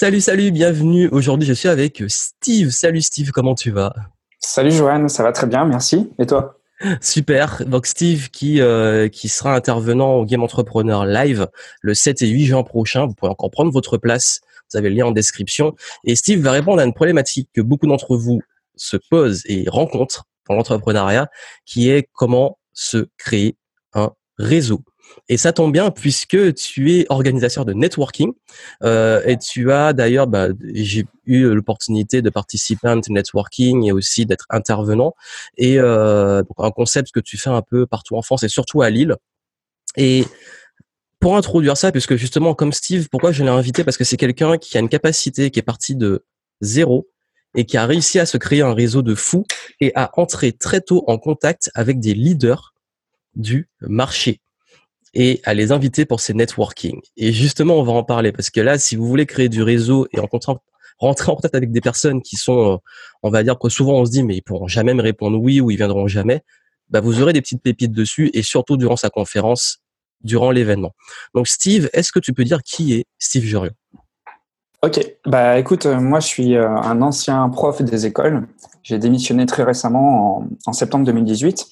Salut, salut, bienvenue. Aujourd'hui, je suis avec Steve. Salut Steve, comment tu vas? Salut Joanne, ça va très bien, merci. Et toi? Super. Donc Steve qui euh, qui sera intervenant au Game Entrepreneur Live le 7 et 8 juin prochain. Vous pouvez encore prendre votre place. Vous avez le lien en description. Et Steve va répondre à une problématique que beaucoup d'entre vous se posent et rencontrent dans l'entrepreneuriat, qui est comment se créer un réseau. Et ça tombe bien puisque tu es organisateur de networking euh, et tu as d'ailleurs, bah, j'ai eu l'opportunité de participer à un networking et aussi d'être intervenant. Et euh, un concept que tu fais un peu partout en France et surtout à Lille. Et pour introduire ça, puisque justement comme Steve, pourquoi je l'ai invité? Parce que c'est quelqu'un qui a une capacité qui est parti de zéro et qui a réussi à se créer un réseau de fous et à entrer très tôt en contact avec des leaders du marché et à les inviter pour ces networking. Et justement, on va en parler parce que là, si vous voulez créer du réseau et en rentrer en contact avec des personnes qui sont, euh, on va dire que souvent on se dit mais ils pourront jamais me répondre oui ou ils viendront jamais, bah vous aurez des petites pépites dessus et surtout durant sa conférence, durant l'événement. Donc Steve, est-ce que tu peux dire qui est Steve Jurion? Ok, bah écoute, euh, moi je suis euh, un ancien prof des écoles. J'ai démissionné très récemment en, en septembre 2018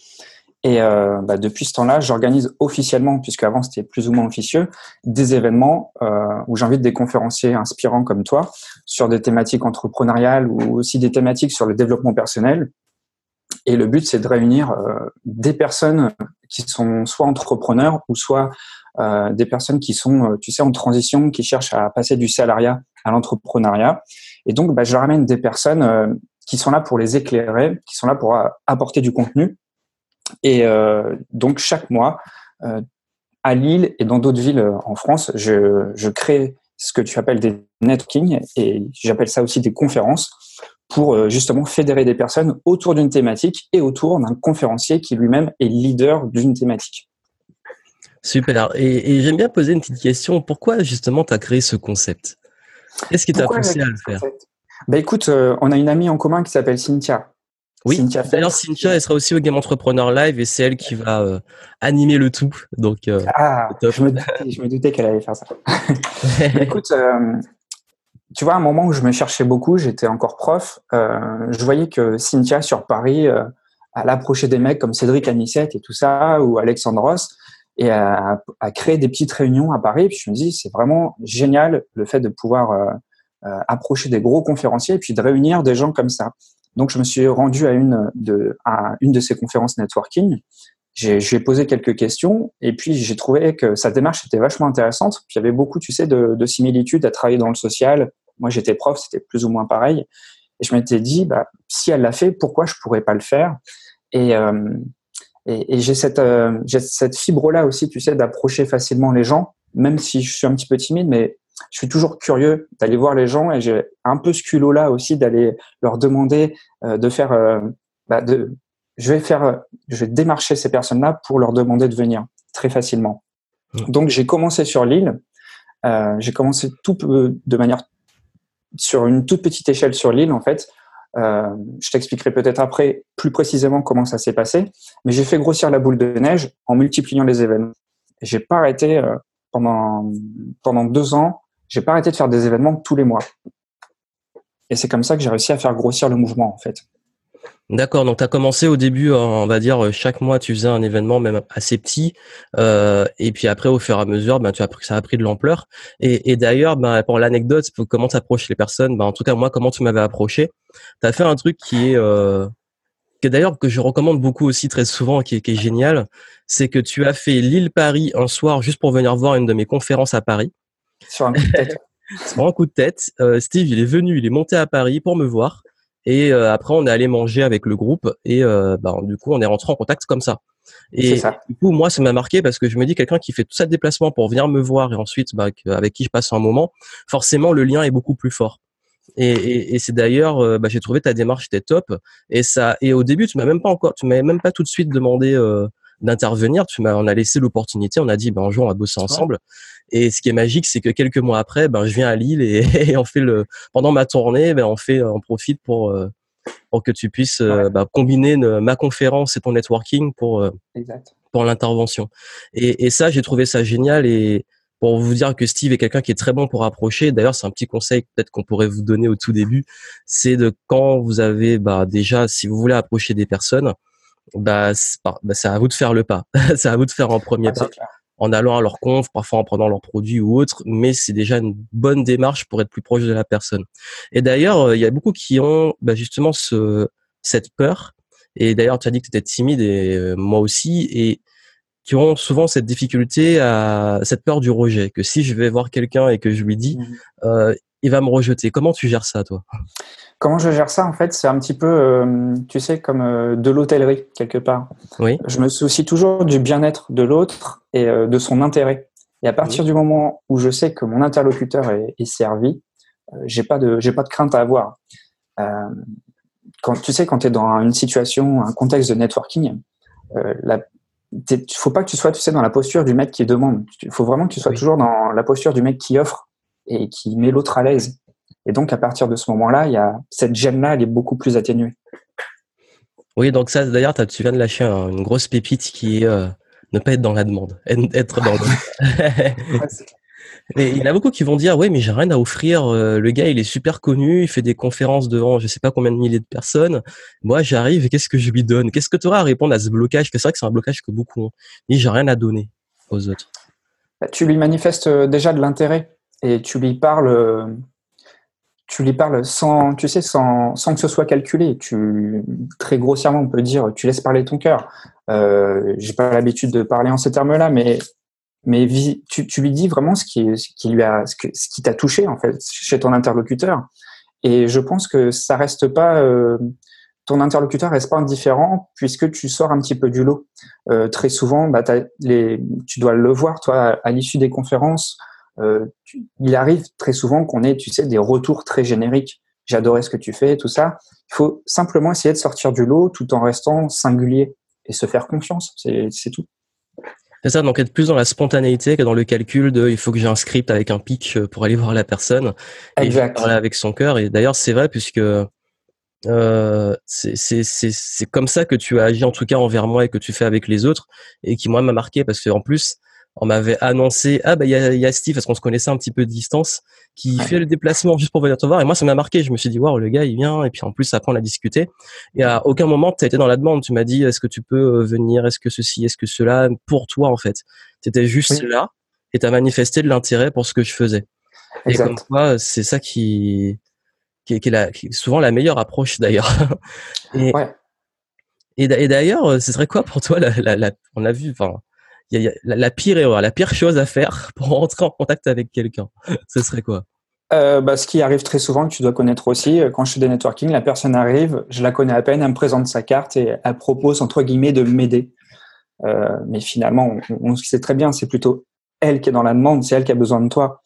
et euh, bah, depuis ce temps-là, j'organise officiellement, puisque avant c'était plus ou moins officieux, des événements euh, où j'invite des conférenciers inspirants comme toi sur des thématiques entrepreneuriales ou aussi des thématiques sur le développement personnel. Et le but, c'est de réunir euh, des personnes qui sont soit entrepreneurs ou soit euh, des personnes qui sont, euh, tu sais, en transition, qui cherchent à passer du salariat à l'entrepreneuriat. Et donc, bah, je leur amène des personnes euh, qui sont là pour les éclairer, qui sont là pour apporter du contenu et euh, donc chaque mois, euh, à Lille et dans d'autres villes euh, en France, je, je crée ce que tu appelles des networking et j'appelle ça aussi des conférences pour justement fédérer des personnes autour d'une thématique et autour d'un conférencier qui lui-même est leader d'une thématique. Super. Et, et j'aime bien poser une petite question. Pourquoi justement tu as créé ce concept? Qu'est-ce qui t'a poussé à le faire? bah écoute, on a une amie en commun qui s'appelle Cynthia. Oui, d'ailleurs Cynthia, elle sera aussi au Game Entrepreneur Live et c'est elle qui va euh, animer le tout. Donc, euh, ah, je me, doutais, qu'elle allait faire ça. Écoute, euh, tu vois, à un moment où je me cherchais beaucoup, j'étais encore prof, je voyais que Cynthia sur Paris, elle approchait des mecs comme Cédric Anissette et tout ça, ou Alexandre Ross, et à, à créer des petites réunions à Paris. Puis je me dis, c'est vraiment génial le fait de pouvoir approcher des gros conférenciers et puis de réunir des gens comme ça. Donc, je me suis rendu à une de, à une de ces conférences networking. J'ai, posé quelques questions et puis j'ai trouvé que sa démarche était vachement intéressante. Puis il y avait beaucoup, tu sais, de, de similitudes à travailler dans le social. Moi, j'étais prof, c'était plus ou moins pareil. Et je m'étais dit, bah, si elle l'a fait, pourquoi je pourrais pas le faire? Et, euh, et, et j'ai cette, euh, j'ai cette fibre-là aussi, tu sais, d'approcher facilement les gens, même si je suis un petit peu timide, mais je suis toujours curieux d'aller voir les gens et j'ai un peu ce culot là aussi d'aller leur demander euh, de faire euh, bah de je vais faire je vais démarcher ces personnes là pour leur demander de venir très facilement. Mmh. donc j'ai commencé sur l'île euh, j'ai commencé tout de manière sur une toute petite échelle sur l'île en fait. Euh, je t'expliquerai peut-être après plus précisément comment ça s'est passé mais j'ai fait grossir la boule de neige en multipliant les événements. J'ai pas arrêté euh, pendant pendant deux ans j'ai pas arrêté de faire des événements tous les mois. Et c'est comme ça que j'ai réussi à faire grossir le mouvement, en fait. D'accord, donc tu as commencé au début, on va dire, chaque mois, tu faisais un événement même assez petit, euh, et puis après, au fur et à mesure, ben, tu as, ça a pris de l'ampleur. Et, d'ailleurs, ben, pour l'anecdote, comment tu approches les personnes, ben, en tout cas, moi, comment tu m'avais approché, tu as fait un truc qui est, euh, que d'ailleurs, que je recommande beaucoup aussi très souvent, qui est, qui est génial, c'est que tu as fait Lille-Paris un soir juste pour venir voir une de mes conférences à Paris. Sur un coup de tête. Sur un coup de tête. Euh, Steve, il est venu, il est monté à Paris pour me voir. Et euh, après, on est allé manger avec le groupe et euh, bah, du coup, on est rentré en contact comme ça. Et ça. du coup, moi, ça m'a marqué parce que je me dis quelqu'un qui fait tout ça de déplacement pour venir me voir et ensuite bah, avec qui je passe un moment, forcément, le lien est beaucoup plus fort. Et, et, et c'est d'ailleurs, bah, j'ai trouvé ta démarche était top. Et ça, et au début, tu m'as même pas encore, tu m'avais même pas tout de suite demandé d'intervenir. Tu m'as, on a laissé l'opportunité. On a dit, ben, un jour, on va bosser ensemble. Et ce qui est magique, c'est que quelques mois après, ben, je viens à Lille et, on fait le, pendant ma tournée, ben, on fait, on profite pour, euh, pour que tu puisses euh, ben, combiner ma conférence et ton networking pour, euh, pour l'intervention. Et, et ça, j'ai trouvé ça génial et pour vous dire que Steve est quelqu'un qui est très bon pour approcher. D'ailleurs, c'est un petit conseil peut-être qu'on pourrait vous donner au tout début, c'est de quand vous avez bah, déjà, si vous voulez approcher des personnes, bah, bah c'est à vous de faire le pas. c'est à vous de faire un premier pas en allant à leur conf, parfois en prenant leurs produits ou autres, mais c'est déjà une bonne démarche pour être plus proche de la personne. Et d'ailleurs, euh, il y a beaucoup qui ont bah, justement ce, cette peur. Et d'ailleurs, tu as dit que tu étais timide et euh, moi aussi. Et qui ont souvent cette difficulté à cette peur du rejet, que si je vais voir quelqu'un et que je lui dis, mmh. euh, il va me rejeter. Comment tu gères ça, toi? Comment je gère ça, en fait, c'est un petit peu, euh, tu sais, comme euh, de l'hôtellerie, quelque part. Oui. Je me soucie toujours du bien-être de l'autre et de son intérêt. Et à partir du moment où je sais que mon interlocuteur est, est servi, j'ai pas de, j'ai pas de crainte à avoir. quand tu sais, quand tu es dans une situation, un contexte de networking, la, il faut pas que tu sois, tu sais, dans la posture du mec qui demande. Il faut vraiment que tu sois toujours dans la posture du mec qui offre et qui met l'autre à l'aise. Et donc, à partir de ce moment-là, il y a cette gêne-là, elle est beaucoup plus atténuée. Oui, donc ça, d'ailleurs, tu viens de lâcher une grosse pépite qui est euh, ne pas être dans la demande, être dans le. Mais il y en a beaucoup qui vont dire, oui, mais j'ai rien à offrir. Euh, le gars, il est super connu, il fait des conférences devant je sais pas combien de milliers de personnes. Moi, j'arrive et qu'est-ce que je lui donne? Qu'est-ce que tu auras à répondre à ce blocage? Que c'est vrai que c'est un blocage que beaucoup ont. Mais j'ai rien à donner aux autres. Bah, tu lui manifestes euh, déjà de l'intérêt et tu lui parles, tu lui parles sans, tu sais, sans, sans que ce soit calculé. Très grossièrement, on peut dire, tu laisses parler ton cœur. Euh, j'ai pas l'habitude de parler en ces termes-là, mais mais tu, lui dis vraiment ce qui, ce qui lui a, ce, qui t'a touché en fait chez ton interlocuteur. Et je pense que ça reste pas, euh, ton interlocuteur reste pas indifférent puisque tu sors un petit peu du lot. Euh, très souvent, bah, tu dois le voir toi à, l'issue des conférences. Euh, il arrive très souvent qu'on ait, tu sais, des retours très génériques. J'adorais ce que tu fais, tout ça. Il faut simplement essayer de sortir du lot tout en restant singulier et se faire confiance. C'est tout. C'est ça, donc être plus dans la spontanéité que dans le calcul de il faut que j'ai un script avec un euh, pour aller voir la personne exact. et parler avec son cœur. Et d'ailleurs, c'est vrai puisque euh, c'est comme ça que tu as agi en tout cas envers moi et que tu fais avec les autres et qui moi m'a marqué parce que en plus on m'avait annoncé ah bah il y a, y a, Steve parce qu'on se connaissait un petit peu de distance qui fait le déplacement juste pour venir te voir. Et moi ça m'a marqué. Je me suis dit waouh le gars il vient. Et puis en plus après on a discuté. Et à aucun moment tu été dans la demande. Tu m'as dit est-ce que tu peux euh, venir? Est-ce que ceci? Est-ce que cela? Pour toi en fait. Tu étais juste là et tu as manifesté de l'intérêt pour ce que je faisais. Et comme toi c'est ça qui qui est, qui, est la, qui est, souvent la meilleure approche d'ailleurs. Et, ouais. et d'ailleurs ce serait quoi pour toi la, la, la on a vu enfin la, pire erreur, la pire chose à faire pour rentrer en contact avec quelqu'un, ce serait quoi? Euh, bah, ce qui arrive très souvent, que tu dois connaître aussi, euh, quand je fais des networking, la personne arrive, je la connais à peine, elle me présente sa carte et elle propose, entre guillemets, de m'aider. Euh, mais finalement, on, on, sait très bien, c'est plutôt elle qui est dans la demande, c'est elle qui a besoin de toi.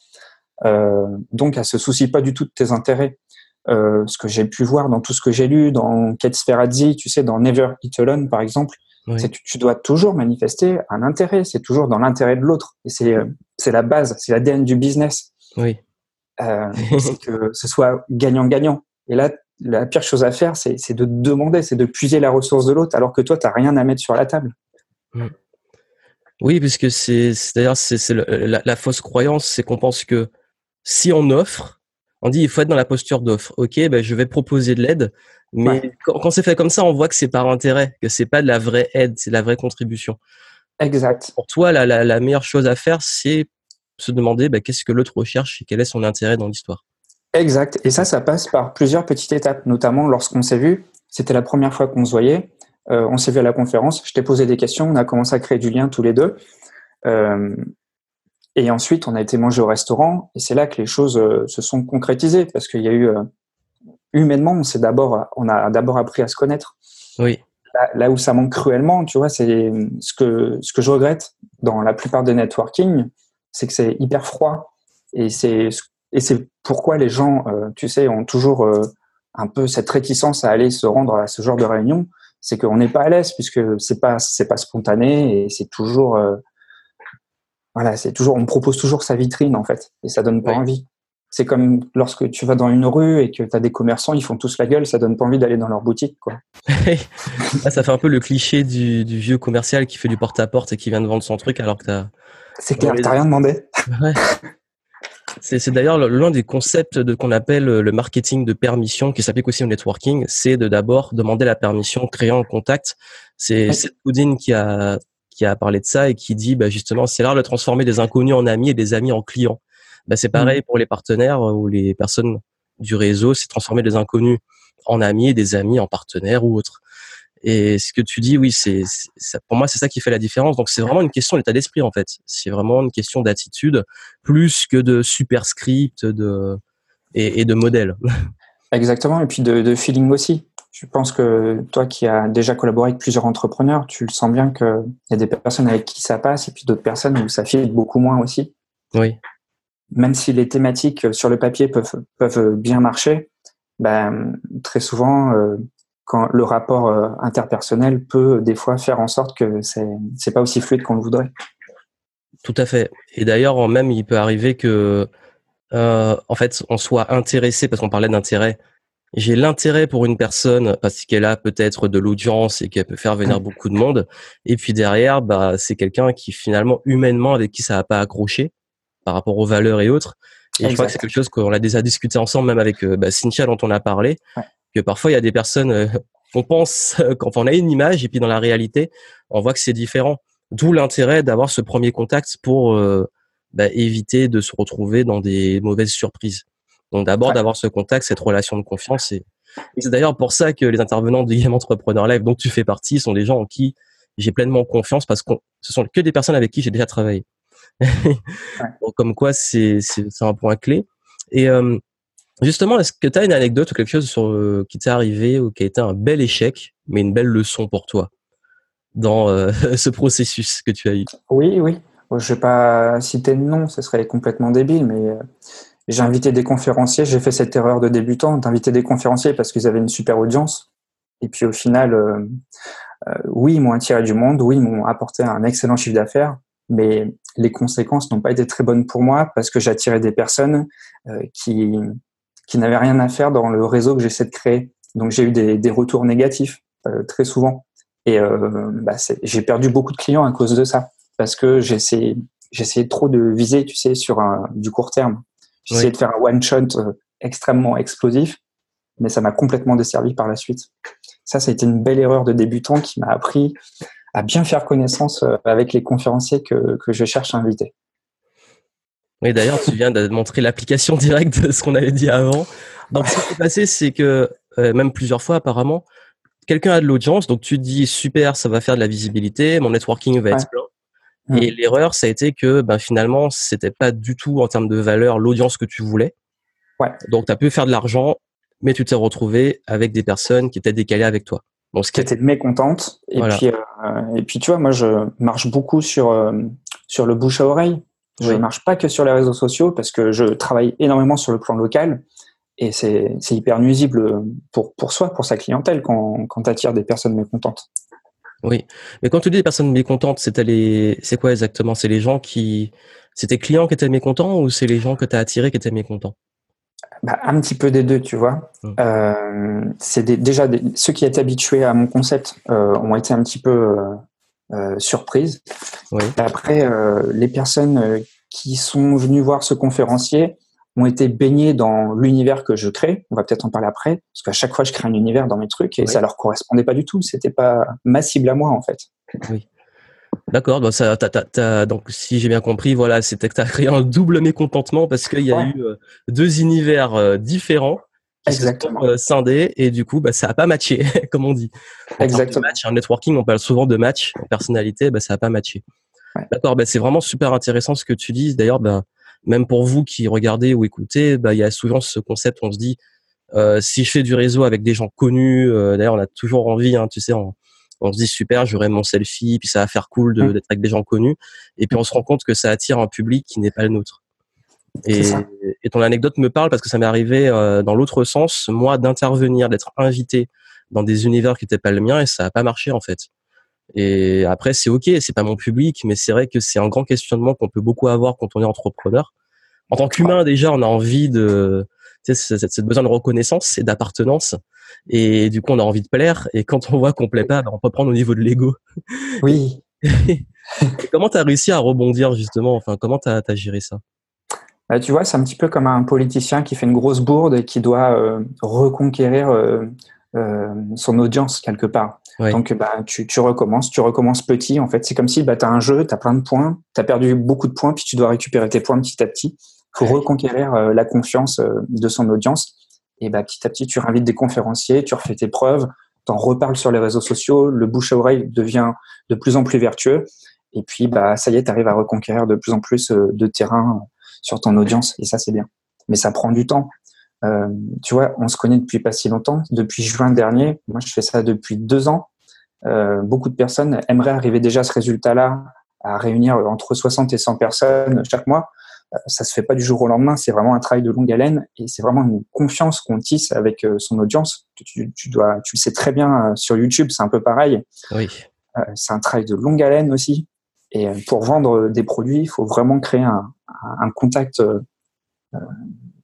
Donc, elle se soucie pas du tout de tes intérêts. Ce que j'ai pu voir dans tout ce que j'ai lu, dans Kate Sferazzi, tu sais, dans Never Eat Alone, par exemple, oui. Tu, tu, dois toujours manifester un intérêt. C'est toujours dans l'intérêt de l'autre. Et c'est euh, c'est la base, c'est l'ADN du business. Oui. Euh, c'est que ce soit gagnant-gagnant. Et là, la pire chose à faire, c'est de demander, c'est de puiser la ressource de l'autre, alors que toi, tu n'as rien à mettre sur la table. Mm. Oui, puisque c'est d'ailleurs c'est la, la, fausse croyance, c'est qu'on pense que si on offre, on dit il faut être dans la posture d'offre. Ok, ben je vais proposer de l'aide, mais ouais. quand, quand c'est fait comme ça, on voit que c'est par intérêt, que c'est pas de la vraie aide, c'est de la vraie contribution. Exact. Pour toi, la, la, la meilleure chose à faire, c'est se demander bah, qu'est-ce que l'autre recherche et quel est son intérêt dans l'histoire. Exact. Et ça, ça passe par plusieurs petites étapes, notamment lorsqu'on s'est vu. C'était la première fois qu'on se voyait. Euh, on s'est vu à la conférence. Je t'ai posé des questions. On a commencé à créer du lien tous les deux. Euh, et ensuite, on a été manger au restaurant. Et c'est là que les choses euh, se sont concrétisées parce qu'il y a eu euh, humainement, on s'est d'abord, on a d'abord appris à se connaître. Oui. Là, là, où ça manque cruellement, tu vois, c'est ce que ce que je regrette dans la plupart des networking, c'est que c'est hyper froid et c'est et c'est pourquoi les gens, euh, tu sais, ont toujours un peu cette réticence à aller se rendre à ce genre de réunion, c'est qu'on n'est pas à l'aise puisque c'est pas c'est pas spontané et c'est toujours voilà, c'est toujours on propose toujours sa vitrine en fait et ça donne pas envie. C'est comme lorsque tu vas dans une rue et que tu as des commerçants, ils font tous la gueule, ça donne pas envie d'aller dans leur boutique. Quoi. Ah, ça fait un peu le cliché du, du vieux commercial qui fait du porte-à-porte -à, -porte et qui vient de vendre son truc alors que tu as... C'est clair, t'as rien demandé. Ouais. C'est d'ailleurs l'un des concepts de qu'on appelle le marketing de permission, qui s'applique aussi au networking, c'est de d'abord demander la permission, créer un contact. C'est Seth Godin qui a qui a parlé de ça et qui dit bah justement c'est l'art de transformer des inconnus en amis et des amis en clients. Bah c'est pareil mmh. pour les partenaires ou les personnes du réseau, c'est transformer des inconnus en amis et des amis en partenaires ou autres. Et ce que tu dis, oui, c'est pour moi c'est ça qui fait la différence. Donc c'est vraiment une question d'état d'esprit en fait. C'est vraiment une question d'attitude plus que de superscript de et, et de modèle. Exactement, et puis de, de, feeling aussi. Je pense que toi qui as déjà collaboré avec plusieurs entrepreneurs, tu le sens bien qu'il y a des personnes avec qui ça passe et puis d'autres personnes où ça file beaucoup moins aussi. Oui. Même si les thématiques sur le papier peuvent, peuvent bien marcher, ben, très souvent, euh, quand le rapport euh, interpersonnel peut des fois faire en sorte que c'est c'est pas aussi fluide qu'on le voudrait. Tout à fait. Et d'ailleurs, même il peut arriver que euh, en fait on soit intéressé parce qu'on parlait d'intérêt. J'ai l'intérêt pour une personne parce qu'elle a peut-être de l'audience et qu'elle peut faire venir beaucoup de monde. Et puis derrière, bah, c'est quelqu'un qui finalement humainement avec qui ça n'a pas accroché par rapport aux valeurs et autres. Et je crois que c'est quelque chose qu'on a déjà discuté ensemble, même avec euh, bah, Cynthia dont on a parlé. Ouais que parfois il y a des personnes euh, qu'on pense quand on a une image et puis dans la réalité on voit que c'est différent. D'où l'intérêt d'avoir ce premier contact pour euh, bah, éviter de se retrouver dans des mauvaises surprises. Donc d'abord d'avoir ce contact, cette relation de confiance et, c'est d'ailleurs pour ça que les intervenants du Game Entrepreneur Live dont tu fais partie sont des gens en qui j'ai pleinement confiance parce que ce sont que des personnes avec qui j'ai déjà travaillé. Donc, comme quoi c'est c'est un point clé. Et euh, Justement, est-ce que tu as une anecdote ou quelque chose sur, euh, qui t'est arrivé ou qui a été un bel échec, mais une belle leçon pour toi dans euh, ce processus que tu as eu? Oui, oui. Je vais pas citer de nom, ce serait complètement débile, mais euh, j'ai invité des conférenciers. J'ai fait cette erreur de débutant d'inviter des conférenciers parce qu'ils avaient une super audience. Et puis au final, oui, ils m'ont attiré du monde, oui, ils m'ont apporté un excellent chiffre d'affaires, mais les conséquences n'ont pas été très bonnes pour moi parce que j'attirais des personnes qui qui n'avaient rien à faire dans le réseau que j'essaie de créer. Donc j'ai eu des, des, retours négatifs euh, très souvent. Et euh, bah, j'ai perdu beaucoup de clients à cause de ça. Parce que j'essayais trop de viser, tu sais, sur un, du court terme. J'essayais de faire un one-shot euh, extrêmement explosif, mais ça m'a complètement desservi par la suite. Ça, ça a été une belle erreur de débutant qui m'a appris à bien faire connaissance euh, avec les conférenciers que, que je cherche à inviter. Oui, d'ailleurs, tu viens de montrer l'application directe de ce qu'on avait dit avant. Donc, ce qui s'est passé, c'est que, euh, même plusieurs fois apparemment, quelqu'un a de l'audience, donc tu te dis, super, ça va faire de la visibilité, mon networking va être plein. Mm. Et l'erreur, ça a été que ben, finalement, c'était pas du tout en termes de valeur l'audience que tu voulais. Ouais. Donc, tu as pu faire de l'argent, mais tu t'es retrouvé avec des personnes qui étaient décalées avec toi. Donc, ce qui était mécontente. Et, puis, euh, et puis, tu vois, moi, je marche beaucoup sur, euh, sur le bouche à oreille. Je ne marche pas que sur les réseaux sociaux parce que je travaille énormément sur le plan local et c'est hyper nuisible pour, pour soi, pour sa clientèle quand, quand tu attires des personnes mécontentes. Oui, mais quand tu dis des personnes mécontentes, c'est quoi exactement? C'est les gens qui. C'est tes clients qui étaient mécontents ou c'est les gens que tu as attirés qui étaient mécontents? Bah, Un petit peu des deux, tu vois. Hum. Euh, c'est déjà ceux qui étaient habitués à mon concept euh, ont été un petit peu euh, euh, surprise. Après, les personnes qui sont venues voir ce conférencier ont été baignées dans l'univers que je crée. On va peut-être en parler après, parce qu'à chaque fois, je crée un univers dans mes trucs et ça leur correspondait pas du tout. C'était pas ma cible à moi, en fait. Oui. D'accord, donc, ça, donc si j'ai bien compris, voilà, c'était que tu as créé un double mécontentement parce qu'il y a eu deux univers différents Exactement. Euh, scindé et du coup, bah, ça a pas matché, comme on dit. Exactement. Match, en networking, on parle souvent de match. En personnalité, bah, ça a pas matché. D'accord, bah, c'est vraiment super intéressant ce que tu dis. D'ailleurs, bah, même pour vous qui regardez ou écoutez, bah, il y a souvent ce concept, on se dit, euh, si je fais du réseau avec des gens connus, euh, d'ailleurs, on a toujours envie, hein, tu sais, on, on se dit super, j'aurai mon selfie, puis ça va faire cool mmh. d'être avec des gens connus. Et puis on se rend compte que ça attire un public qui n'est pas le nôtre. Et, et, ton anecdote me parle parce que ça m'est arrivé euh, dans l'autre sens, moi, d'intervenir, d'être invité dans des univers qui n'étaient pas le mien et ça n'a pas marché en fait. Et après, c'est ok, c'est pas mon public, mais c'est vrai que c'est un grand questionnement qu'on peut beaucoup avoir quand on est entrepreneur. En tant qu'humain, déjà, on a envie de, tu sais, cette, besoin de reconnaissance et d'appartenance. Et du coup, on a envie de plaire. Et quand on voit qu'on plaît pas, ben, on peut prendre au niveau de l'ego. Oui. comment tu as réussi à rebondir justement? Enfin, comment tu as, géré ça? Bah, tu vois, c'est un petit peu comme un politicien qui fait une grosse bourde et qui doit euh, reconquérir euh, son audience quelque part. Donc, bah, tu, tu, recommences, tu recommences petit. En fait, c'est comme si bah, tu as un jeu, tu as plein de points, tu as perdu beaucoup de points, puis tu dois récupérer tes points petit à petit pour reconquérir la confiance de son audience. Et bah, petit à petit, tu invites des conférenciers, tu refais tes preuves, tu en reparles sur les réseaux sociaux, le bouche à oreille devient de plus en plus vertueux. Et puis, bah, ça y est, tu arrives à reconquérir de plus en plus de terrain sur ton audience et ça c'est bien. Mais ça prend du temps. Euh, tu vois, on se connaît depuis pas si longtemps, depuis juin dernier. Moi, je fais ça depuis deux ans. Euh, beaucoup de personnes aimeraient arriver déjà à ce résultat-là, à réunir entre 60 et 100 personnes chaque mois. Euh, ça se fait pas du jour au lendemain. C'est vraiment un travail de longue haleine et c'est vraiment une confiance qu'on tisse avec euh, son audience. Tu, tu, dois, tu le sais très bien sur YouTube, c'est un peu pareil. Oui. c'est un travail de longue haleine aussi. Et pour vendre des produits, il faut vraiment créer un, un contact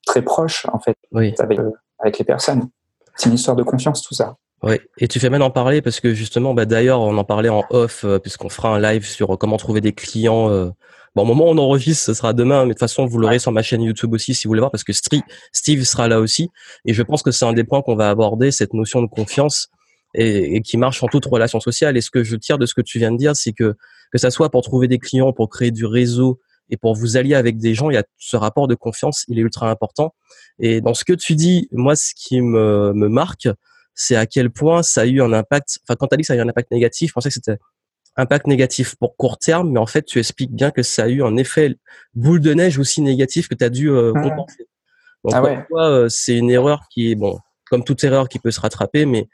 très proche en fait avec, euh, avec les personnes. C'est une histoire de confiance tout ça. Oui, et tu fais même en parler parce que justement, bah d'ailleurs, on en parlait en off puisqu'on fera un live sur comment trouver des clients. Bon, au moment où on enregistre, ce sera demain, mais de toute façon, vous l'aurez sur ma chaîne YouTube aussi si vous voulez voir, parce que Steve sera là aussi. Et je pense que c'est un des points qu'on va aborder, cette notion de confiance et, et, qui marche en toute relation sociale. Et ce que je tire de ce que tu viens de dire, c'est que que ça soit pour trouver des clients, pour créer du réseau, et pour vous allier avec des gens, il y a ce rapport de confiance, il est ultra important. Et dans ce que tu dis, moi, ce qui me, me marque, c'est à quel point ça a eu un impact. Enfin, quand tu as dit que ça a eu un impact négatif, je pensais que c'était impact négatif pour court terme, mais en fait, tu expliques bien que ça a eu un effet boule de neige aussi négatif que tu as dû euh, compenser. Donc, ah ouais. Euh, c'est une erreur qui est, bon, comme toute erreur qui peut se rattraper, mais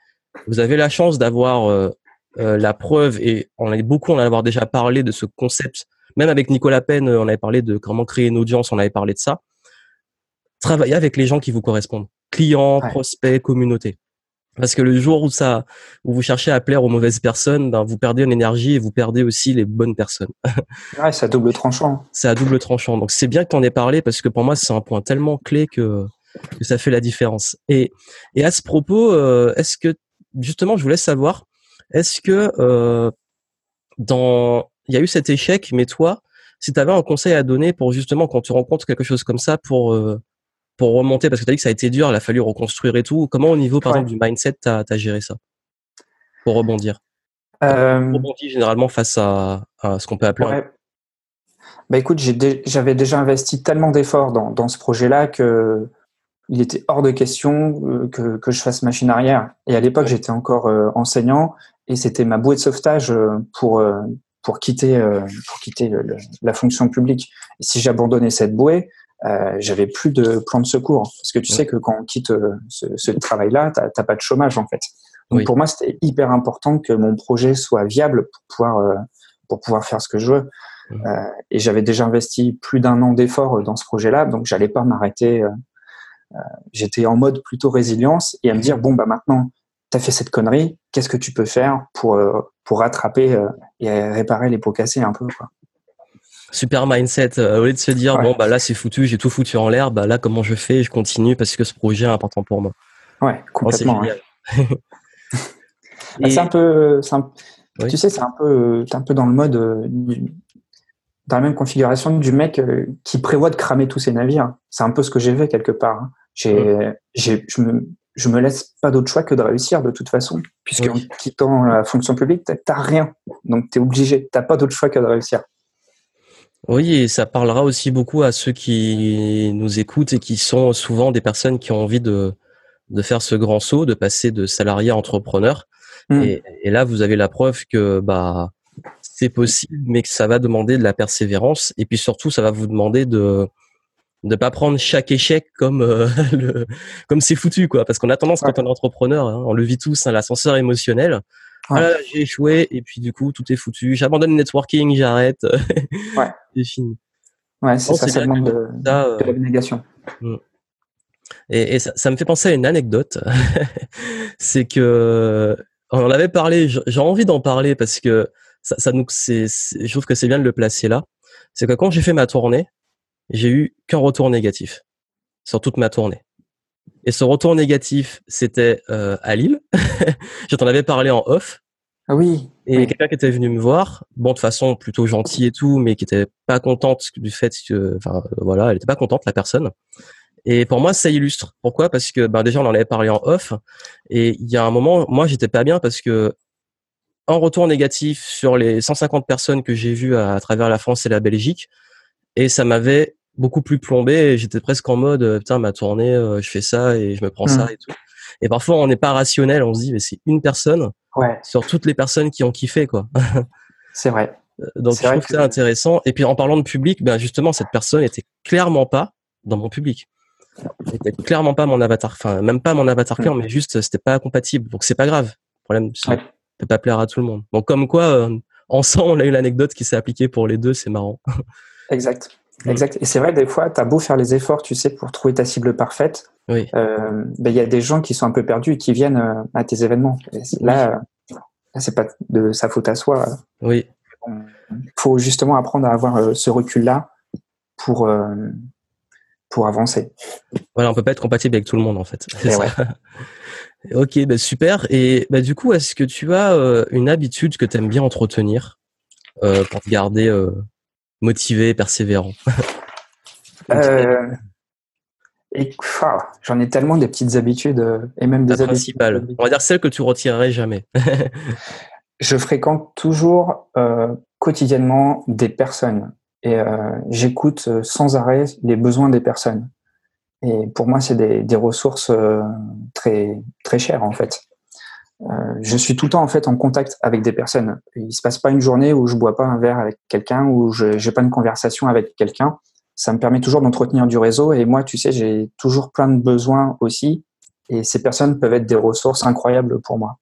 vous avez la chance d'avoir euh, la preuve, et on a beaucoup, on en avoir déjà parlé de ce concept même avec Nicolas Penn, on avait parlé de comment créer une audience, on avait parlé de ça. Travaillez avec les gens qui vous correspondent. Clients, prospects, communauté. Parce que le jour où ça, où vous cherchez à plaire aux mauvaises personnes, ben vous perdez en énergie et vous perdez aussi les bonnes personnes. ouais, c'est à double tranchant. C'est à double tranchant. Donc c'est bien que tu en aies parlé parce que pour moi c'est un point tellement clé que, que ça fait la différence. Et, et à ce propos, euh, est-ce que justement, je voulais savoir, est-ce que euh, dans il y a eu cet échec, mais toi, si tu avais un conseil à donner pour justement quand tu rencontres quelque chose comme ça pour euh, pour remonter, parce que tu as dit que ça a été dur, il a fallu reconstruire et tout. Comment au niveau par exemple du mindset, tu as, géré ça? Pour rebondir euh... rebondir généralement face à, ce qu'on peut appeler. Ouais. Bah écoute, j'avais déjà investi tellement d'efforts dans, dans ce projet-là que il était hors de question euh, que, que je fasse machine arrière. Et à l'époque, j'étais encore euh, enseignant et c'était ma bouée de sauvetage pour pour quitter euh, pour quitter le, la fonction publique. Et si j'abandonnais cette bouée, euh, j'avais plus de plan de secours parce que tu sais que quand on quitte euh, ce, ce travail-là, t'as pas de chômage en fait. Donc pour moi, c'était hyper important que mon projet soit viable pour pouvoir euh, pour pouvoir faire ce que je veux. Euh, et j'avais déjà investi plus d'un an d'efforts dans ce projet-là, donc j'allais pas m'arrêter. J'étais en mode plutôt résilience et à me dire bon bah maintenant tu as fait cette connerie, qu'est-ce que tu peux faire pour, euh, pour rattraper euh, et réparer les pots cassés un peu quoi. Super mindset. Euh, au lieu de se dire, bon, bah là, c'est foutu, j'ai tout foutu en l'air, bah là, comment je fais? Je continue parce que ce projet est important pour moi. Ouais, complètement. Bah, c'est un peu. Tu sais, c'est un peu, un peu dans le mode. dans la même configuration du mec qui prévoit de cramer tous ses navires. C'est un peu ce que j'ai fait quelque part. Hein. J'ai, je me, je me laisse pas d'autre choix que de réussir de toute façon, puisque en quittant la fonction publique, t'as rien, donc tu es obligé, t'as pas d'autre choix que de réussir. Oui, et ça parlera aussi beaucoup à ceux qui nous écoutent et qui sont souvent des personnes qui ont envie de, de faire ce grand saut, de passer de salarié à entrepreneur. Hmm. Et, et, là, vous avez la preuve que bah c'est possible, mais que ça va demander de la persévérance. Et puis surtout, ça va vous demander de de pas prendre chaque échec comme euh, le, comme c'est foutu quoi. Parce qu'on a tendance quand on est entrepreneur hein, on le vit tous hein, l'ascenseur émotionnel. Ah j'ai échoué et puis du coup tout est foutu. J'abandonne le networking j'arrête. Ouais. C'est fini. Ouais c'est ça ça demande de, de l'abnégation. mm. et, et ça, ça, me fait penser à une anecdote. C'est que on en avait parlé j'ai envie d'en parler parce que ça, ça nous c'est je trouve que c'est bien de le placer là. C'est que quand j'ai fait ma tournée j'ai eu qu'un retour négatif sur toute ma tournée. Et ce retour négatif, c'était euh, à Lille. Je t'en avais parlé en off. Ah oui. Et quelqu'un qui était venu me voir, bon de façon plutôt gentille et tout, mais qui était pas contente du fait que, enfin voilà, elle était pas contente la personne. Et pour moi, ça illustre. Pourquoi? Parce que ben déjà on en avait parlé en off, et il y a un moment, moi j'étais pas bien parce que en retour négatif sur les 150 personnes que j'ai vues à, travers la France et la Belgique, et ça m'avait beaucoup plus plombé. J'étais presque en mode putain ma tournée, euh, je fais ça et je me prends ça mmh. et tout. Et parfois on n'est pas rationnel, on se dit mais c'est une personne ouais. sur toutes les personnes qui ont kiffé quoi. c'est vrai. Euh, donc je trouve que... ça intéressant. Et puis en parlant de public, ben justement cette personne était clairement pas dans mon public. C'était clairement pas mon avatar, enfin même pas mon avatar cœur, mais juste c'était pas compatible. Donc c'est pas grave. Le problème, ça peut pas plaire à tout le monde. Donc comme quoi, euh, ensemble, on a eu l'anecdote qui s'est appliquée pour les deux, c'est marrant. exact. Mm. Exact. Et c'est vrai, des fois, tu as beau faire les efforts, tu sais, pour trouver ta cible parfaite. Oui. Euh, ben, il y a des gens qui sont un peu perdus et qui viennent euh, à tes événements. là, c'est pas de sa faute à soi. Oui. Il faut justement apprendre à avoir ce recul-là pour, pour avancer. Voilà, on peut pas être compatible avec tout le monde en fait. Ouais. ok, bah super. Et bah, du coup, est-ce que tu as euh, une habitude que tu aimes bien entretenir euh, pour te garder euh, motivé, persévérant euh, J'en ai tellement des petites habitudes et même des La principales. On va dire celle que tu retirerais jamais. Je fréquente toujours quotidiennement des personnes et euh, j'écoute euh, sans arrêt les besoins des personnes. Et pour moi, c'est des, des, ressources euh, très très chères en fait. Euh, je suis tout le temps en fait en contact avec des personnes. Il se passe pas une journée où je bois pas un verre avec quelqu'un ou je j'ai pas une conversation avec quelqu'un. Ça me permet toujours d'entretenir du réseau. Et moi, tu sais, j'ai toujours plein de besoins aussi. Et ces personnes peuvent être des ressources incroyables pour moi.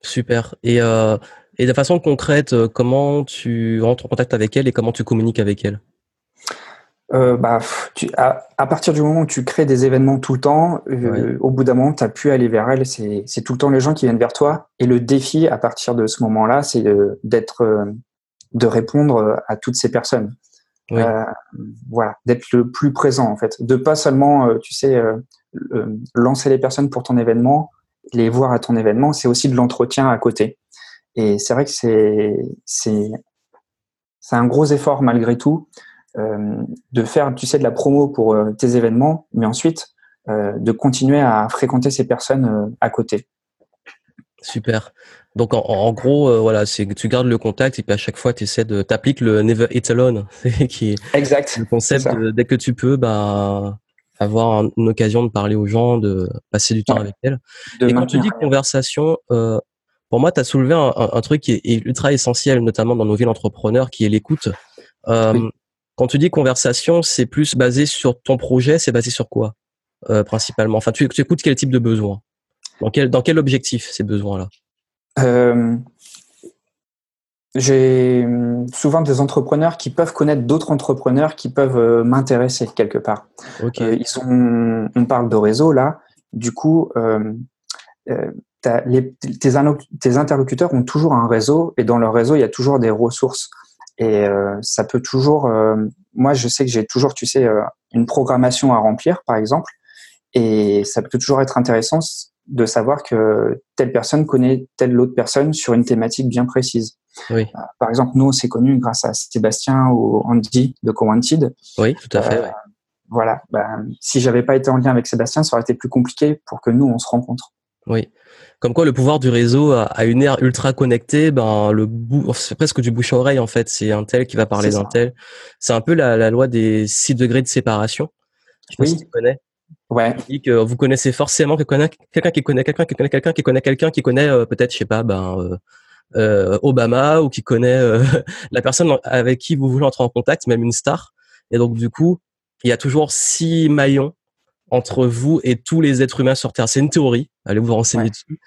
Super. Et euh, et de façon concrète, euh, comment tu rentres en contact avec elle et comment tu communiques avec elle euh, bah, tu, à, à, partir du moment où tu crées des événements tout le temps, euh, au bout d'un moment, tu as pu aller vers elle. C'est tout le temps les gens qui viennent vers toi. Et le défi, à partir de ce moment-là, c'est d'être, euh, de répondre à toutes ces personnes. Oui. Euh, voilà, d'être le plus présent en fait, de pas seulement, tu sais, lancer les personnes pour ton événement, les voir à ton événement, c'est aussi de l'entretien à côté. Et c'est vrai que c'est c'est c'est un gros effort malgré tout euh, de faire, tu sais, de la promo pour euh, tes événements, mais ensuite euh, de continuer à fréquenter ces personnes euh, à côté. Super. Donc en, en gros, euh, voilà, c'est que tu gardes le contact et puis à chaque fois tu essaies de t'appliques le never eat alone, qui est exact. le concept de, dès que tu peux, bah avoir une occasion de parler aux gens, de passer du temps ouais. avec elles. De et quand tu dis conversation, euh, pour moi, tu as soulevé un, un, un, truc qui est ultra essentiel, notamment dans nos villes entrepreneurs, qui est l'écoute. Euh, oui. Quand tu dis conversation, c'est plus basé sur ton projet, c'est basé sur quoi euh, principalement? Enfin, tu, tu, écoutes quel type de besoin? Dans quel, dans quel objectif ces besoins-là? Euh, J'ai souvent des entrepreneurs qui peuvent connaître d'autres entrepreneurs qui peuvent euh, m'intéresser quelque part. Okay. Ils sont, on parle de réseau là. Du coup, les, tes, interlocuteurs ont toujours un réseau et dans leur réseau, il y a toujours des ressources. Et euh, ça peut toujours. Euh, moi, je sais que j'ai toujours, tu sais, euh, une programmation à remplir, par exemple, et ça peut toujours être intéressant de savoir que telle personne connaît telle autre personne sur une thématique bien précise. Oui. par exemple, nous, on s'est connus grâce à Sébastien ou Andy de Co-Wanted. Oui, tout à fait. Ouais. Voilà. Ben, si j'avais pas été en lien avec Sébastien, ça aurait été plus compliqué pour que nous, on se rencontre. Oui. Comme quoi, le pouvoir du réseau à une ère ultra connectée, ben le bou c'est presque du bouche à oreille en fait. C'est un tel qui va parler d'un tel. C'est un peu la, la, loi des six degrés de séparation. Je sais oui. si tu connais. Ouais. dit que vous connaissez forcément quelqu'un qui connaît quelqu'un qui connaît quelqu'un qui connaît quelqu'un qui connaît euh, peut-être, je sais pas, ben euh, euh, Obama ou qui connaît euh, la personne avec qui vous voulez entrer en contact, même une star. Et donc du coup, il y a toujours six maillons entre vous et tous les êtres humains sur Terre. C'est une théorie, allez vous renseigner ouais. dessus.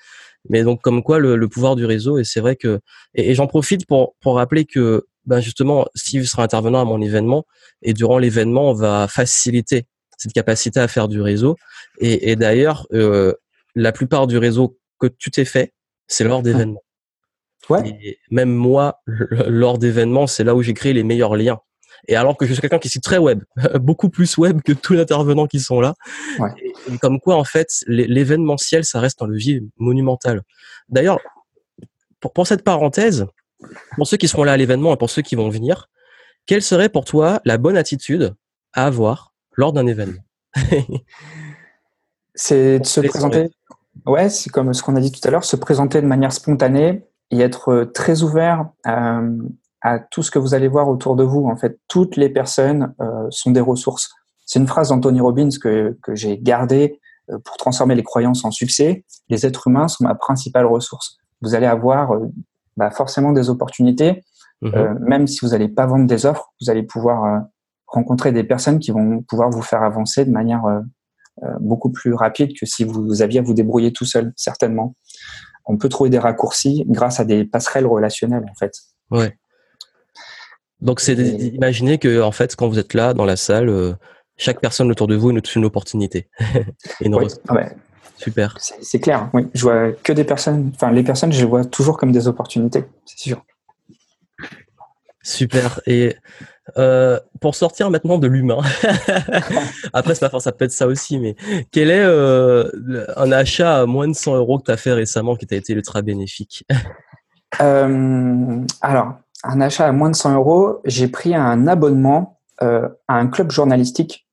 Mais donc comme quoi le, le, pouvoir du réseau, et c'est vrai que et, et j'en profite pour pour rappeler que ben justement Steve sera intervenant à mon événement et durant l'événement on va faciliter cette capacité à faire du réseau. Et, et d'ailleurs euh, la plupart du réseau que tu t'es fait, c'est lors d'événements. Ouais. Et même moi, lors d'événements, c'est là où j'ai créé les meilleurs liens. Et alors que je suis quelqu'un qui est très web, beaucoup plus web que tous les intervenants qui sont là. Ouais. Et, et, comme quoi, en fait, l'événementiel, ça reste un levier monumental. D'ailleurs, pour, pour cette parenthèse, pour ceux qui seront là à l'événement et pour ceux qui vont venir, quelle serait pour toi la bonne attitude à avoir lors d'un événement? C'est de se présenter. Ouais, c'est comme ce qu'on a dit tout à l'heure, se présenter de manière spontanée et être euh, très ouvert euh, à tout ce que vous allez voir autour de vous. En fait, toutes les personnes euh, sont des ressources. C'est une phrase d'Anthony Robbins que, que j'ai gardée pour transformer les croyances en succès. Les êtres humains sont ma principale ressource. Vous allez avoir bah, forcément des opportunités. Mmh même si vous n'allez pas vendre des offres, vous allez pouvoir rencontrer des personnes qui vont pouvoir vous faire avancer de manière beaucoup plus rapide que si vous aviez à vous débrouiller tout seul, certainement on peut trouver des raccourcis grâce à des passerelles relationnelles en fait. Ouais. Donc c'est d'imaginer que en fait quand vous êtes là dans la salle, euh, chaque personne autour de vous est une opportunité. une oui, ouais. Super. C'est clair. Oui, je vois que des personnes. Enfin, les personnes, je les vois toujours comme des opportunités. C'est sûr. Super. Et euh, pour sortir maintenant de l'humain, après c'est pas ça peut être ça aussi, mais quel est euh, un achat à moins de 100 euros que tu as fait récemment qui t'a été ultra bénéfique? Euh, Alors, un achat à moins de 100 euros, j'ai pris un abonnement à un club journalistique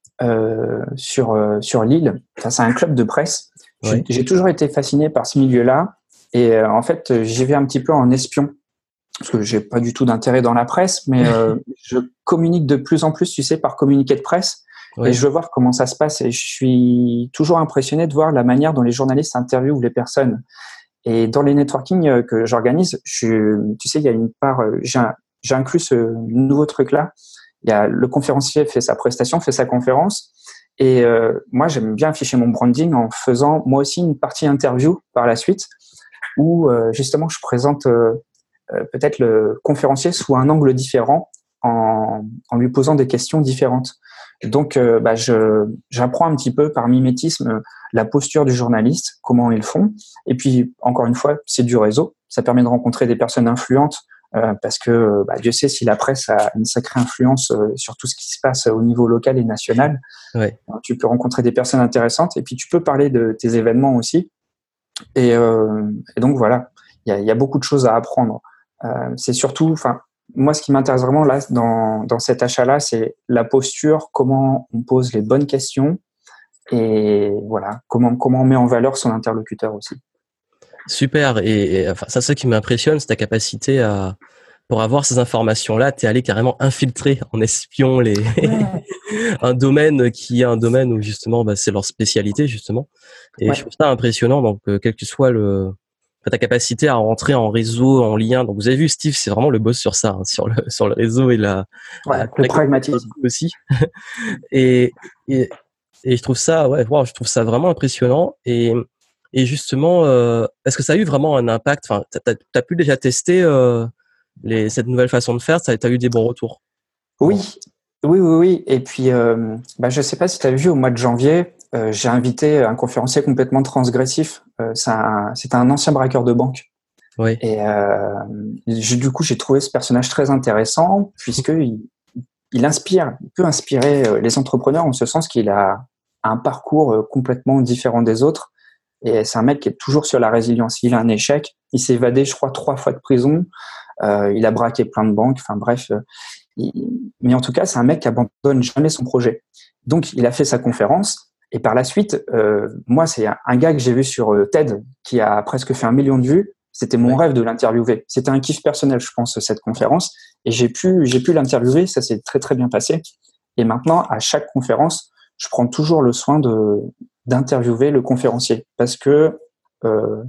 sur sur l'île. Enfin, c'est un club de presse. J'ai toujours été fasciné par ce milieu-là et en fait j'y vais un petit peu en espion parce que j'ai pas du tout d'intérêt dans la presse, mais euh, je communique de plus en plus, tu sais, par communiqué de presse. Et je veux voir comment ça se passe. Et je suis toujours impressionné de voir la manière dont les journalistes interviewent les personnes. Et dans les networking euh, que j'organise, tu sais, il y a une part, euh, j'ai inclus ce nouveau truc-là. Il y a le conférencier fait sa prestation, fait sa conférence. Et moi, j'aime bien afficher mon branding en faisant moi aussi une partie interview par la suite, où justement je présente euh, peut-être le conférencier sous un angle différent en, en lui posant des questions différentes. Donc, euh, bah, j'apprends un petit peu par mimétisme la posture du journaliste, comment ils font. Et puis, encore une fois, c'est du réseau. Ça permet de rencontrer des personnes influentes euh, parce que bah, Dieu sait si la presse a une sacrée influence sur tout ce qui se passe au niveau local et national. Ouais. Tu peux rencontrer des personnes intéressantes et puis tu peux parler de tes événements aussi. Et, et donc voilà, il y a, y a, beaucoup de choses à apprendre. Euh, c'est surtout, enfin, moi, ce qui m'intéresse vraiment là dans, dans cet achat-là, c'est la posture, comment on pose les bonnes questions et voilà, comment, comment on met en valeur son interlocuteur aussi. Super. Et, enfin, ça, ce qui m'impressionne, c'est ta capacité à, pour avoir ces informations-là, tu es allé carrément infiltrer en espion les un domaine qui est un domaine où justement bah, c'est leur spécialité justement. Et je trouve ça impressionnant. Donc, euh, quel que soit le ta capacité à rentrer en réseau, en lien. Donc vous avez vu, Steve, c'est vraiment le boss sur ça, hein, sur le sur le réseau et la, ouais, le pragmatisme aussi. et, et, et je trouve ça, ouais, wow, je trouve ça vraiment impressionnant. Et et justement, euh, est-ce que ça a eu vraiment un impact? Enfin, t'as as, pu déjà tester euh, les, cette nouvelle façon de faire? Ça, as eu des bons retours? Oui, oui, oui, oui. Et puis, euh, bah, je ne sais pas si tu as vu au mois de janvier, euh, j'ai invité un conférencier complètement transgressif. Euh, c'est un, ancien braqueur de banque. Oui. Et euh, du coup, j'ai trouvé ce personnage très intéressant puisqu'il il inspire, il peut inspirer les entrepreneurs en ce sens qu'il a un parcours complètement différent des autres. Et c'est un mec qui est toujours sur la résilience. Il a un échec. Il s'est évadé, je crois, trois fois de prison. il a braqué plein de banques. Enfin bref. mais en tout cas, c'est un mec qui abandonne jamais son projet. Donc, il a fait sa conférence. Et par la suite, euh, moi, c'est un gars que j'ai vu sur euh, TED qui a presque fait un million de vues. C'était mon rêve de l'interviewer. C'était un kiff personnel, je pense, cette conférence. Et j'ai pu, j'ai pu l'interviewer. Ça s'est très très bien passé. Et maintenant, à chaque conférence, je prends toujours le soin de d'interviewer le conférencier parce que euh,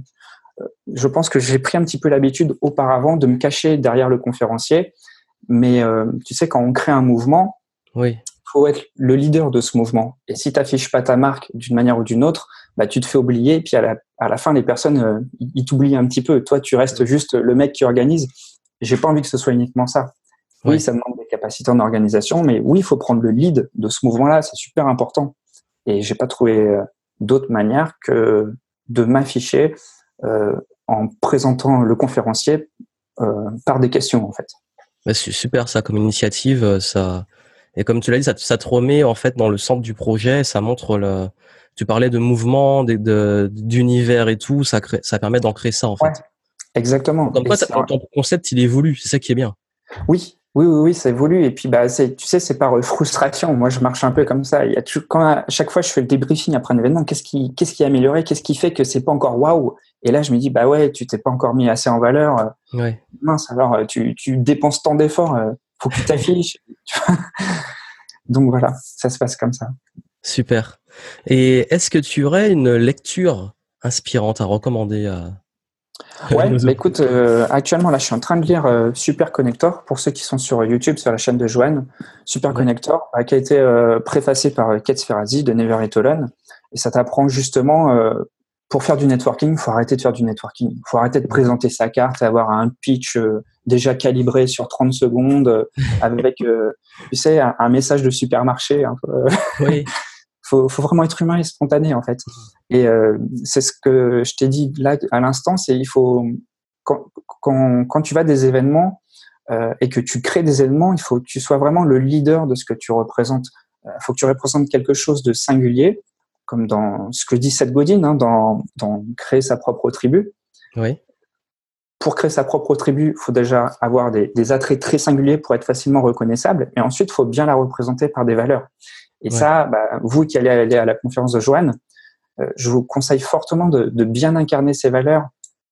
je pense que j'ai pris un petit peu l'habitude auparavant de me cacher derrière le conférencier. Mais euh, tu sais, quand on crée un mouvement, oui faut être le leader de ce mouvement. Et si tu n'affiches pas ta marque d'une manière ou d'une autre, bah, tu te fais oublier. Et puis à la, à la fin, les personnes, euh, ils t'oublient un petit peu. Toi, tu restes juste le mec qui organise. J'ai pas envie que ce soit uniquement ça. Oui, ça demande des capacités en organisation, mais oui, il faut prendre le lead de ce mouvement-là. C'est super important. Et j'ai pas trouvé euh, d'autre manière que de m'afficher euh, en présentant le conférencier euh, par des questions, en fait. Bah, c'est super ça comme initiative. Ça, et comme tu l'as dit, ça, ça, te remet en fait dans le centre du projet. Ça montre le. Tu parlais de mouvement, d'univers et tout. Ça, crée, ça permet d'ancrer ça en fait. Exactement. Comme quoi, ton concept, il évolue, c'est ça qui est bien. Oui, oui, oui, oui, ça évolue. Et puis, bah, tu sais, c'est par euh, frustration. Moi, je marche un peu comme ça. Il y a quand à chaque fois, je fais le débriefing après un événement. Qu'est-ce qui, qu'est-ce qui a amélioré? Qu'est-ce qui fait que c'est pas encore waouh? Et là, je me dis, bah ouais, tu t'es pas encore mis assez en valeur. Euh, ouais. Mince, alors euh, tu, tu dépenses tant d'efforts. Faut que tu t'affiches. Donc voilà, ça se passe comme ça. Super. Et est-ce que tu aurais une lecture inspirante à recommander à, Ouais, bah écoute, euh, actuellement là, je suis en train de lire euh, Super Connector pour ceux qui sont sur YouTube, sur la chaîne de Joanne. Super Connector, bah, qui a été euh, préfacé par Kate Ferrazzi de Never It Alone. Et ça t'apprend justement, pour faire du networking, il faut arrêter de faire du networking. Il faut arrêter de présenter sa carte, avoir un pitch déjà calibré sur 30 secondes, avec, tu sais, un, message de supermarché. Un peu. Oui. faut, faut vraiment être humain et spontané en fait. Et euh, c'est ce que je t'ai dit là à l'instant, c'est il faut quand, quand, quand, tu vas à des événements euh, et que tu crées des événements, il faut que tu sois vraiment le leader de ce que tu représentes. Il euh, faut que tu représentes quelque chose de singulier, comme dans ce que dit Seth Godin, hein, dans, dans créer sa propre tribu. Oui. Pour créer sa propre tribu, il faut déjà avoir des, des, attraits très singuliers pour être facilement reconnaissable. Et ensuite, il faut bien la représenter par des valeurs. Et ça, bah, vous qui allez aller à la conférence de Joanne, euh, je vous conseille fortement de, de, bien incarner ces valeurs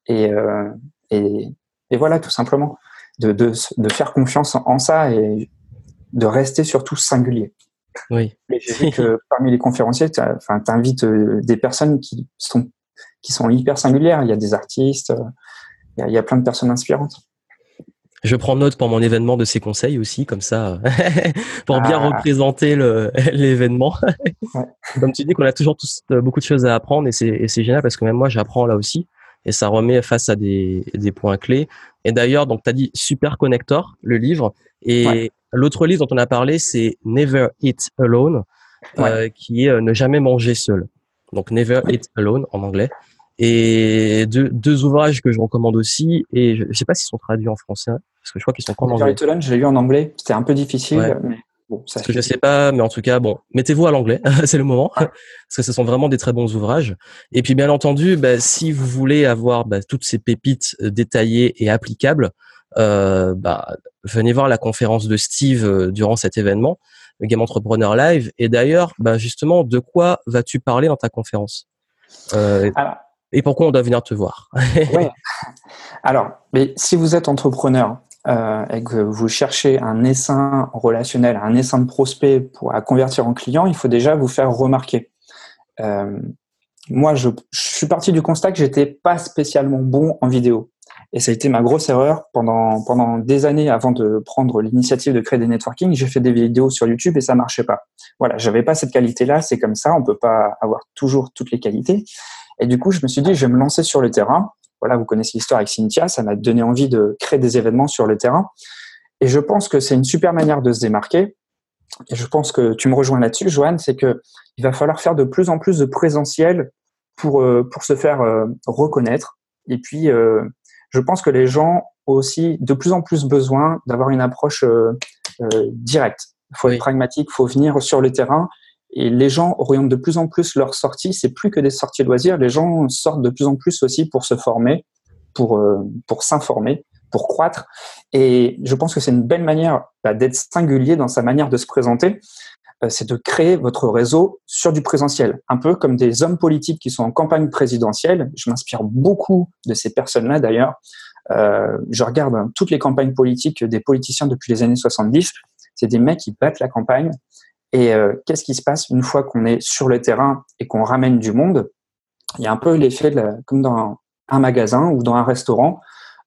et, euh, et, et, voilà, tout simplement, de, de, de, faire confiance en ça et de rester surtout singulier. Oui. J'ai vu que parmi les conférenciers, tu invites euh, des personnes qui sont, qui sont hyper singulières. Il y a des artistes, il y a, il y a plein de personnes inspirantes. Je prends note pour mon événement de ces conseils aussi, comme ça, pour bien ah. représenter l'événement. Comme tu dis qu'on a toujours tous euh, beaucoup de choses à apprendre et c'est génial parce que même moi j'apprends là aussi et ça remet face à des, des points clés. Et d'ailleurs, donc tu as dit Super Connector, le livre, et l'autre livre dont on a parlé, c'est Never Eat Alone, euh, qui est euh, Ne jamais manger seul. Donc Never Eat Alone en anglais. Et deux, deux ouvrages que je recommande aussi, et je ne sais pas s'ils sont traduits en français, parce que je crois qu'ils sont en anglais. je l'ai lu en anglais, c'était un peu difficile. Mais bon, ça parce que je sais pas, mais en tout cas, bon, mettez-vous à l'anglais, c'est le moment, parce que ce sont vraiment des très bons ouvrages. Et puis, bien entendu, bah, si vous voulez avoir bah, toutes ces pépites euh, détaillées et applicables, euh, bah, venez voir la conférence de Steve euh, durant cet événement, le Game Entrepreneur Live. Et d'ailleurs, bah, justement, de quoi vas-tu parler dans ta conférence? Euh, et pourquoi on doit venir te voir? Ouais. Alors, mais si vous êtes entrepreneur euh, et que vous cherchez un essaim relationnel, un essaim de prospect pour à convertir en client, il faut déjà vous faire remarquer. Moi, je, je, suis parti du constat que j'étais pas spécialement bon en vidéo. Et ça a été ma grosse erreur pendant, pendant des années avant de prendre l'initiative de créer des networking. J'ai fait des vidéos sur YouTube et ça marchait pas. Voilà, j'avais pas cette qualité-là. C'est comme ça. On peut pas avoir toujours toutes les qualités. Et du coup, je me suis dit, je vais me lancer sur le terrain. Voilà, vous connaissez l'histoire avec Cynthia, ça m'a donné envie de créer des événements sur le terrain. Et je pense que c'est une super manière de se démarquer. Et je pense que tu me rejoins là-dessus, Joanne, c'est que il va falloir faire de plus en plus de présentiel pour euh, pour se faire euh, reconnaître. Et puis, euh, je pense que les gens ont aussi de plus en plus besoin d'avoir une approche directe. Il faut être pragmatique, il faut venir sur le terrain et les gens orientent de plus en plus leurs sorties. C'est plus que des sorties loisirs. Les gens sortent de plus en plus aussi pour se former, pour, euh, pour s'informer, pour croître. Et je pense que c'est une belle manière bah, d'être singulier dans sa manière de se présenter. Euh, c'est de créer votre réseau sur du présentiel. Un peu comme des hommes politiques qui sont en campagne présidentielle. Je m'inspire beaucoup de ces personnes-là d'ailleurs. Euh, je regarde hein, toutes les campagnes politiques des politiciens depuis les années 70. C'est des mecs qui battent la campagne et euh, qu'est-ce qui se passe une fois qu'on est sur le terrain et qu'on ramène du monde? Il y a un peu l'effet comme dans un magasin ou dans un restaurant.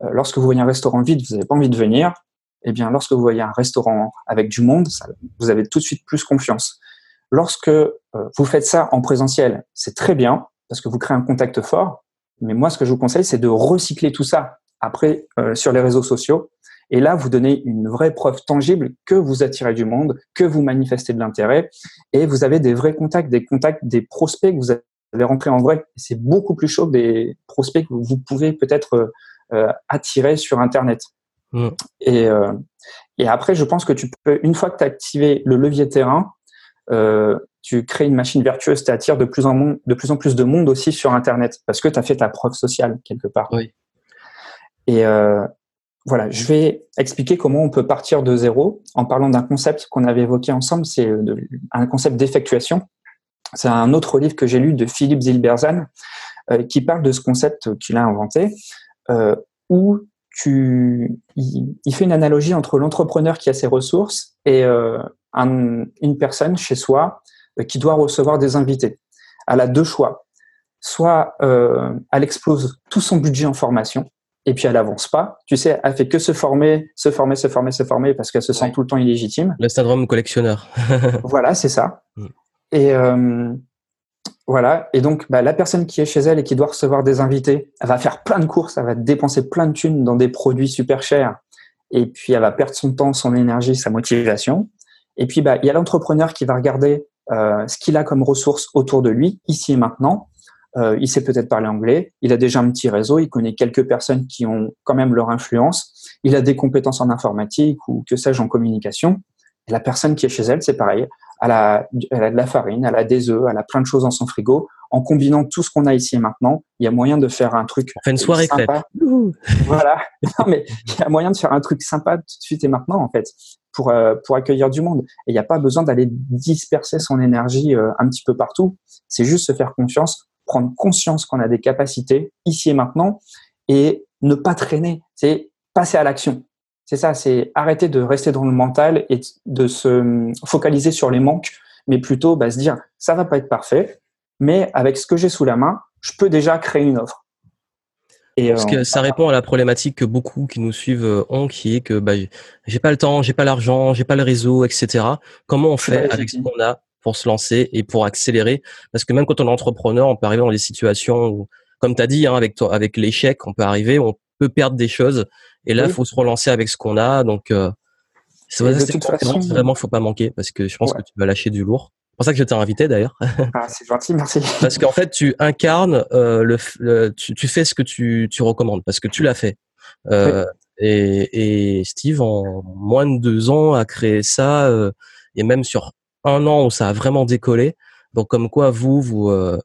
Euh, lorsque vous voyez un restaurant vide, vous n'avez pas envie de venir. Eh bien, lorsque vous voyez un restaurant avec du monde, vous avez tout de suite plus confiance. Lorsque euh, vous faites ça en présentiel, c'est très bien parce que vous créez un contact fort. Mais moi, ce que je vous conseille, c'est de recycler tout ça après sur les réseaux sociaux et là, vous donnez une vraie preuve tangible que vous attirez du monde, que vous manifestez de l'intérêt, et vous avez des vrais contacts, des contacts, des prospects que vous avez rentrés en vrai. C'est beaucoup plus chaud que des prospects que vous pouvez peut-être euh, attirer sur Internet. Mm. Et, euh, et après, je pense que tu peux, une fois que tu as activé le levier terrain, euh, tu crées une machine vertueuse, tu attires de plus, en de plus en plus de monde aussi sur Internet parce que tu as fait ta preuve sociale quelque part. Oui. Et voilà, je vais expliquer comment on peut partir de zéro en parlant d'un concept qu'on avait évoqué ensemble, c'est un concept d'effectuation. C'est un autre livre que j'ai lu de Philippe Zilberzan qui parle de ce concept qu'il a inventé, où tu, il, fait une analogie entre l'entrepreneur qui a ses ressources et euh, une personne chez soi euh, qui doit recevoir des invités. Elle a deux choix. Soit euh, elle explose tout son budget en formation et puis elle avance pas. Tu sais, elle fait que se former, se former, se former, se former parce qu'elle se sent tout le temps illégitime. Le syndrome collectionneur. voilà, c'est ça. Mm. Et voilà. Et donc, bah, la personne qui est chez elle et qui doit recevoir des invités, elle va faire plein de courses, elle va dépenser plein de thunes dans des produits super chers. Et puis, elle va perdre son temps, son énergie, sa motivation. Et puis, bah, il y a l'entrepreneur qui va regarder euh, ce qu'il a comme ressources autour de lui, ici et maintenant. Euh, il sait peut-être parler anglais, il a déjà un petit réseau, il connaît quelques personnes qui ont quand même leur influence, il a des compétences en informatique ou que sais-je en communication. Et la personne qui est chez elle, c'est pareil elle a, elle a de la farine, elle a des œufs, elle a plein de choses dans son frigo. En combinant tout ce qu'on a ici et maintenant, il y a moyen de faire un truc. On fait une soirée sympa. voilà. Non, mais il y a moyen de faire un truc sympa tout de suite et maintenant, en fait, pour, euh, pour accueillir du monde. Et il n'y a pas besoin d'aller disperser son énergie euh, un petit peu partout. C'est juste se faire confiance, prendre conscience qu'on a des capacités ici et maintenant et ne pas traîner. C'est passer à l'action. C'est ça, c'est arrêter de rester dans le mental et de se focaliser sur les manques, mais plutôt bah, se dire ça va pas être parfait, mais avec ce que j'ai sous la main, je peux déjà créer une offre. Et Parce que euh, ça répond à la problématique que beaucoup qui nous suivent euh, ont, qui est que bah, j'ai pas le temps, j'ai pas l'argent, j'ai pas le réseau, etc. Comment on fait avec ce qu'on a pour se lancer et pour accélérer? Parce que même quand on est entrepreneur, on peut arriver dans des situations où, comme tu as dit, hein, avec toi, avec l'échec, on peut arriver, on peut perdre des choses et là, il faut se relancer avec ce qu'on a. Donc, euh, c'est vraiment, faut pas manquer parce que je pense que tu vas lâcher du lourd. C'est pour ça que je t'ai invité d'ailleurs. Ah, c'est gentil, merci. parce qu'en fait, tu incarnes euh, le, tu, fais ce que tu, tu recommandes parce que tu l'as fait. Euh, et, et, Steve, en moins de deux ans, a créé ça euh, et même sur un an où ça a vraiment décollé. Donc, comme quoi, vous, vous, euh,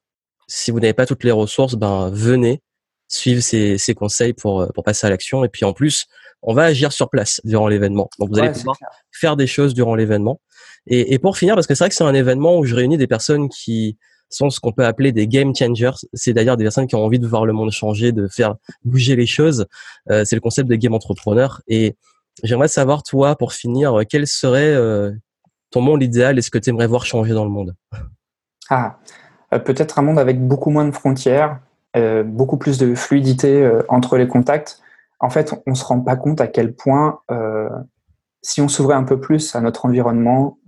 si vous n'avez pas toutes les ressources, ben venez suivre ces, conseils pour, euh, pour passer à l'action. Et puis en plus, on va agir sur place durant l'événement. Donc vous allez pouvoir faire des choses durant l'événement. Et, et, pour finir, parce que c'est vrai que c'est un événement où je réunis des personnes qui sont ce qu'on peut appeler des game changers. C'est d'ailleurs des personnes qui ont envie de voir le monde changer, de faire bouger les choses. Euh, c'est le concept des game entrepreneurs. Et j'aimerais savoir, toi, pour finir, quel serait euh, ton monde idéal et ce que tu aimerais voir changer dans le monde? Ah, peut-être un monde avec beaucoup moins de frontières, euh, beaucoup plus de fluidité euh, entre les contacts, en fait, on se rend pas compte à quel point, euh, si on s'ouvrait un peu plus à notre environnement,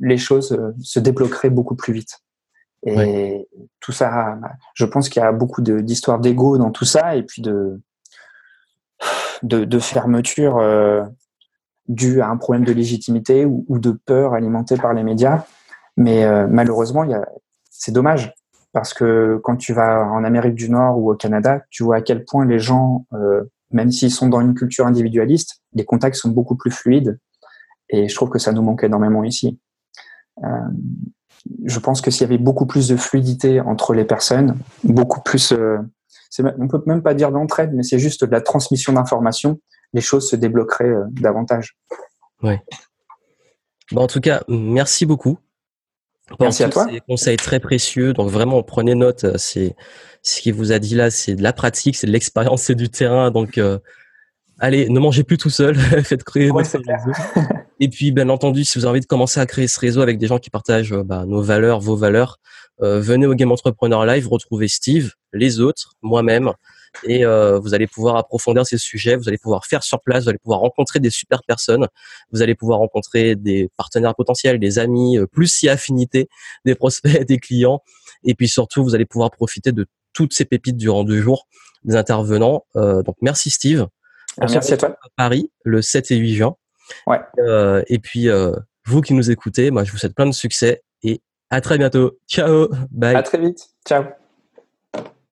les choses se débloqueraient beaucoup plus vite. Et tout ça, je pense qu'il y a beaucoup d'histoires d'ego dans tout ça, et puis de, de, de fermeture euh, due à un problème de légitimité ou, ou, de peur alimentée par les médias. Mais malheureusement, c'est dommage parce que quand tu vas en Amérique du Nord ou au Canada, tu vois à quel point les gens, euh, même s'ils sont dans une culture individualiste, les contacts sont beaucoup plus fluides. Et je trouve que ça nous manque énormément ici. Euh, je pense que s'il y avait beaucoup plus de fluidité entre les personnes, beaucoup plus, euh, on peut même pas dire d'entraide, mais c'est juste de la transmission d'informations, les choses se débloqueraient euh, davantage. Ouais. Bon, en tout cas, merci beaucoup Merci à toi. Ces conseils très précieux. Donc vraiment, prenez note. Euh, c'est ce qu'il vous a dit là, c'est de la pratique, c'est de l'expérience, c'est du terrain. Donc euh, allez, ne mangez plus tout seul. Faites créer ouais, réseau. Et puis, bien entendu, si vous avez envie de commencer à créer ce réseau avec des gens qui partagent euh, bah, nos valeurs, vos valeurs, venez au Game Entrepreneur Live, retrouvez Steve, les autres, moi-même et euh, vous allez pouvoir approfondir ces sujets, vous allez pouvoir faire sur place, vous allez pouvoir rencontrer des super personnes, vous allez pouvoir rencontrer des partenaires potentiels, des amis, euh, plus si affinité, des prospects, des clients, et puis surtout vous allez pouvoir profiter de toutes ces pépites durant deux jours des intervenants. Euh, donc merci Steve. On merci à toi. À Paris le 7 et 8 juin. Ouais. Euh, et puis euh, vous qui nous écoutez, moi je vous souhaite plein de succès et à très bientôt. Ciao. Bye. À très vite. Ciao.